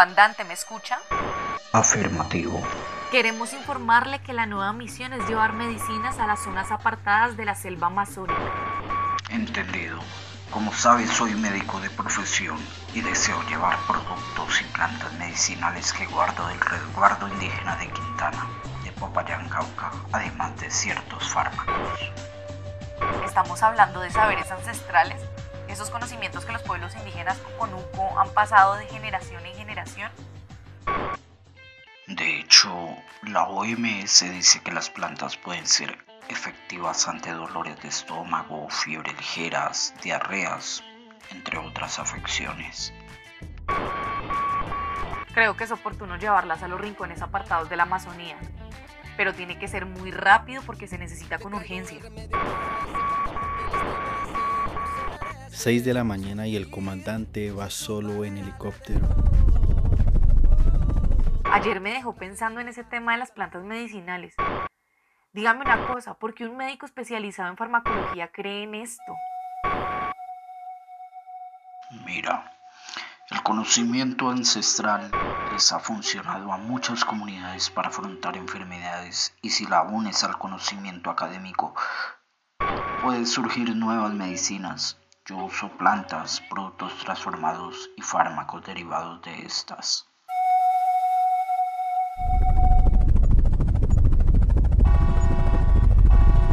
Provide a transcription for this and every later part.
Comandante, ¿me escucha? Afirmativo. Queremos informarle que la nueva misión es llevar medicinas a las zonas apartadas de la selva amazónica. Entendido. Como sabe, soy médico de profesión y deseo llevar productos y plantas medicinales que guardo del resguardo indígena de Quintana, de Popayán, Cauca, además de ciertos fármacos. Estamos hablando de saberes ancestrales, esos conocimientos que los pueblos indígenas conuco han pasado de generación en generación. De hecho, la OMS dice que las plantas pueden ser efectivas ante dolores de estómago, fiebres ligeras, diarreas, entre otras afecciones. Creo que es oportuno llevarlas a los rincones apartados de la Amazonía, pero tiene que ser muy rápido porque se necesita con urgencia. 6 de la mañana y el comandante va solo en helicóptero. Ayer me dejó pensando en ese tema de las plantas medicinales. Dígame una cosa, ¿por qué un médico especializado en farmacología cree en esto? Mira, el conocimiento ancestral les ha funcionado a muchas comunidades para afrontar enfermedades y si la unes al conocimiento académico, pueden surgir nuevas medicinas. Uso plantas, productos transformados y fármacos derivados de estas.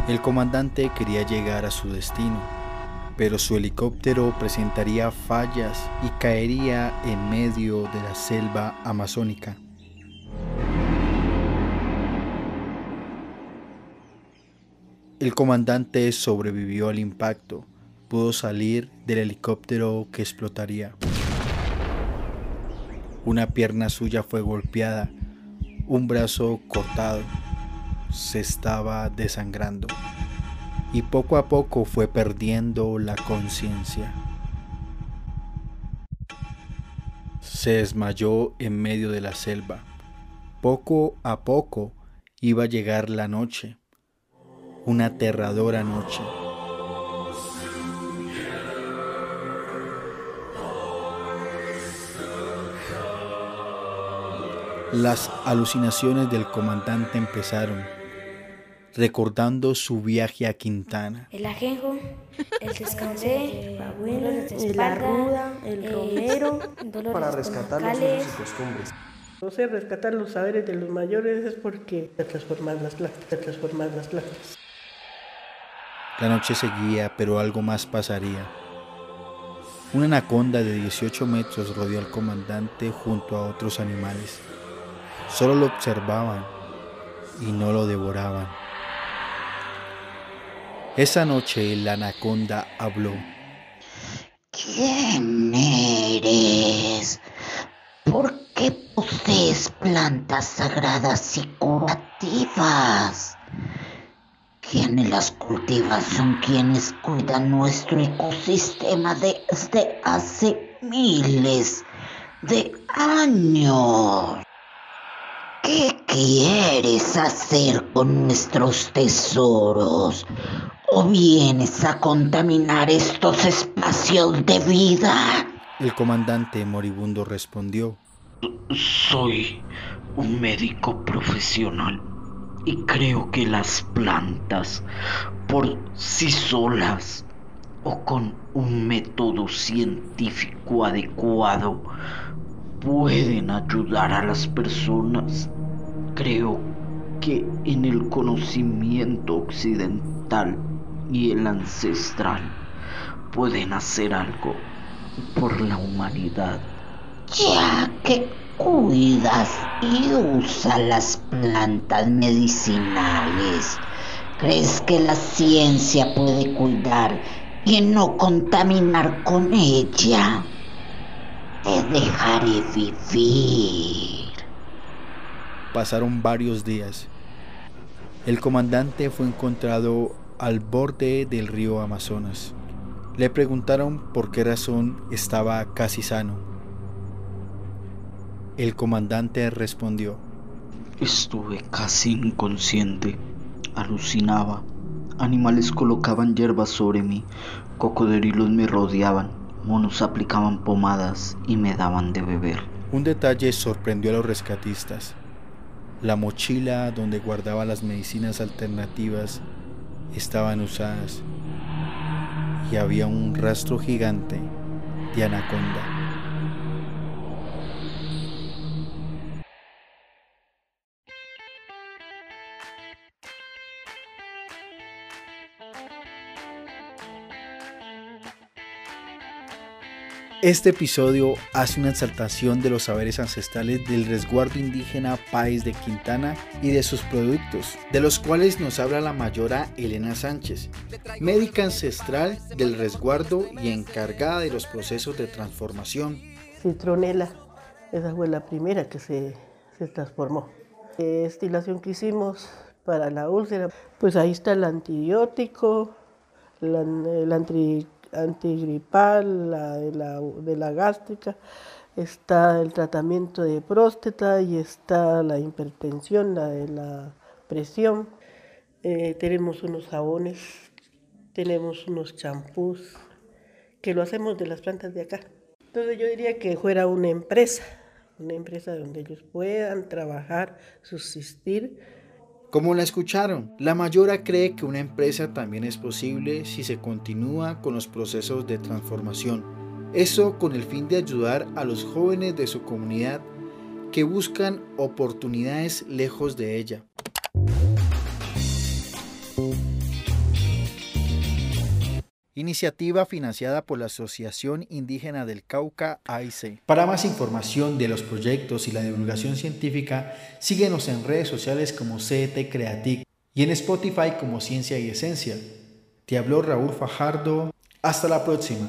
El comandante quería llegar a su destino, pero su helicóptero presentaría fallas y caería en medio de la selva amazónica. El comandante sobrevivió al impacto, pudo salir del helicóptero que explotaría. Una pierna suya fue golpeada, un brazo cortado, se estaba desangrando y poco a poco fue perdiendo la conciencia. Se desmayó en medio de la selva. Poco a poco iba a llegar la noche, una aterradora noche. Las alucinaciones del comandante empezaron, recordando su viaje a Quintana. El ajenjo, el descansé, la abuela, la ruda, el romero, para rescatar los usos y costumbres. No sé, rescatar los saberes de los mayores es porque te transforman las plantas, transforman las plantas. La noche seguía, pero algo más pasaría. Una anaconda de 18 metros rodeó al comandante junto a otros animales. Solo lo observaban y no lo devoraban. Esa noche la anaconda habló. ¿Quién eres? ¿Por qué posees plantas sagradas y curativas? Quienes las cultivan son quienes cuidan nuestro ecosistema desde hace miles de años. ¿Qué quieres hacer con nuestros tesoros? ¿O vienes a contaminar estos espacios de vida? El comandante moribundo respondió. Soy un médico profesional y creo que las plantas por sí solas o con un método científico adecuado pueden ayudar a las personas. Creo que en el conocimiento occidental y el ancestral pueden hacer algo por la humanidad. Ya que cuidas y usas las plantas medicinales, ¿crees que la ciencia puede cuidar y no contaminar con ella, te dejaré vivir. Pasaron varios días. El comandante fue encontrado al borde del río Amazonas. Le preguntaron por qué razón estaba casi sano. El comandante respondió, Estuve casi inconsciente, alucinaba. Animales colocaban hierbas sobre mí, cocodrilos me rodeaban, monos aplicaban pomadas y me daban de beber. Un detalle sorprendió a los rescatistas. La mochila donde guardaba las medicinas alternativas estaban usadas y había un rastro gigante de anaconda. Este episodio hace una exaltación de los saberes ancestrales del resguardo indígena País de Quintana y de sus productos, de los cuales nos habla la mayora Elena Sánchez, médica ancestral del resguardo y encargada de los procesos de transformación. Citronela, esa fue la primera que se, se transformó. Estilación que hicimos para la úlcera, pues ahí está el antibiótico, el anti antigripal, la de, la de la gástrica, está el tratamiento de próstata y está la hipertensión, la de la presión. Eh, tenemos unos jabones, tenemos unos champús, que lo hacemos de las plantas de acá. Entonces yo diría que fuera una empresa, una empresa donde ellos puedan trabajar, subsistir como la escucharon, la mayora cree que una empresa también es posible si se continúa con los procesos de transformación. Eso con el fin de ayudar a los jóvenes de su comunidad que buscan oportunidades lejos de ella. Iniciativa financiada por la Asociación Indígena del Cauca, AIC. Para más información de los proyectos y la divulgación científica, síguenos en redes sociales como CET Creatic y en Spotify como Ciencia y Esencia. Te habló Raúl Fajardo. Hasta la próxima.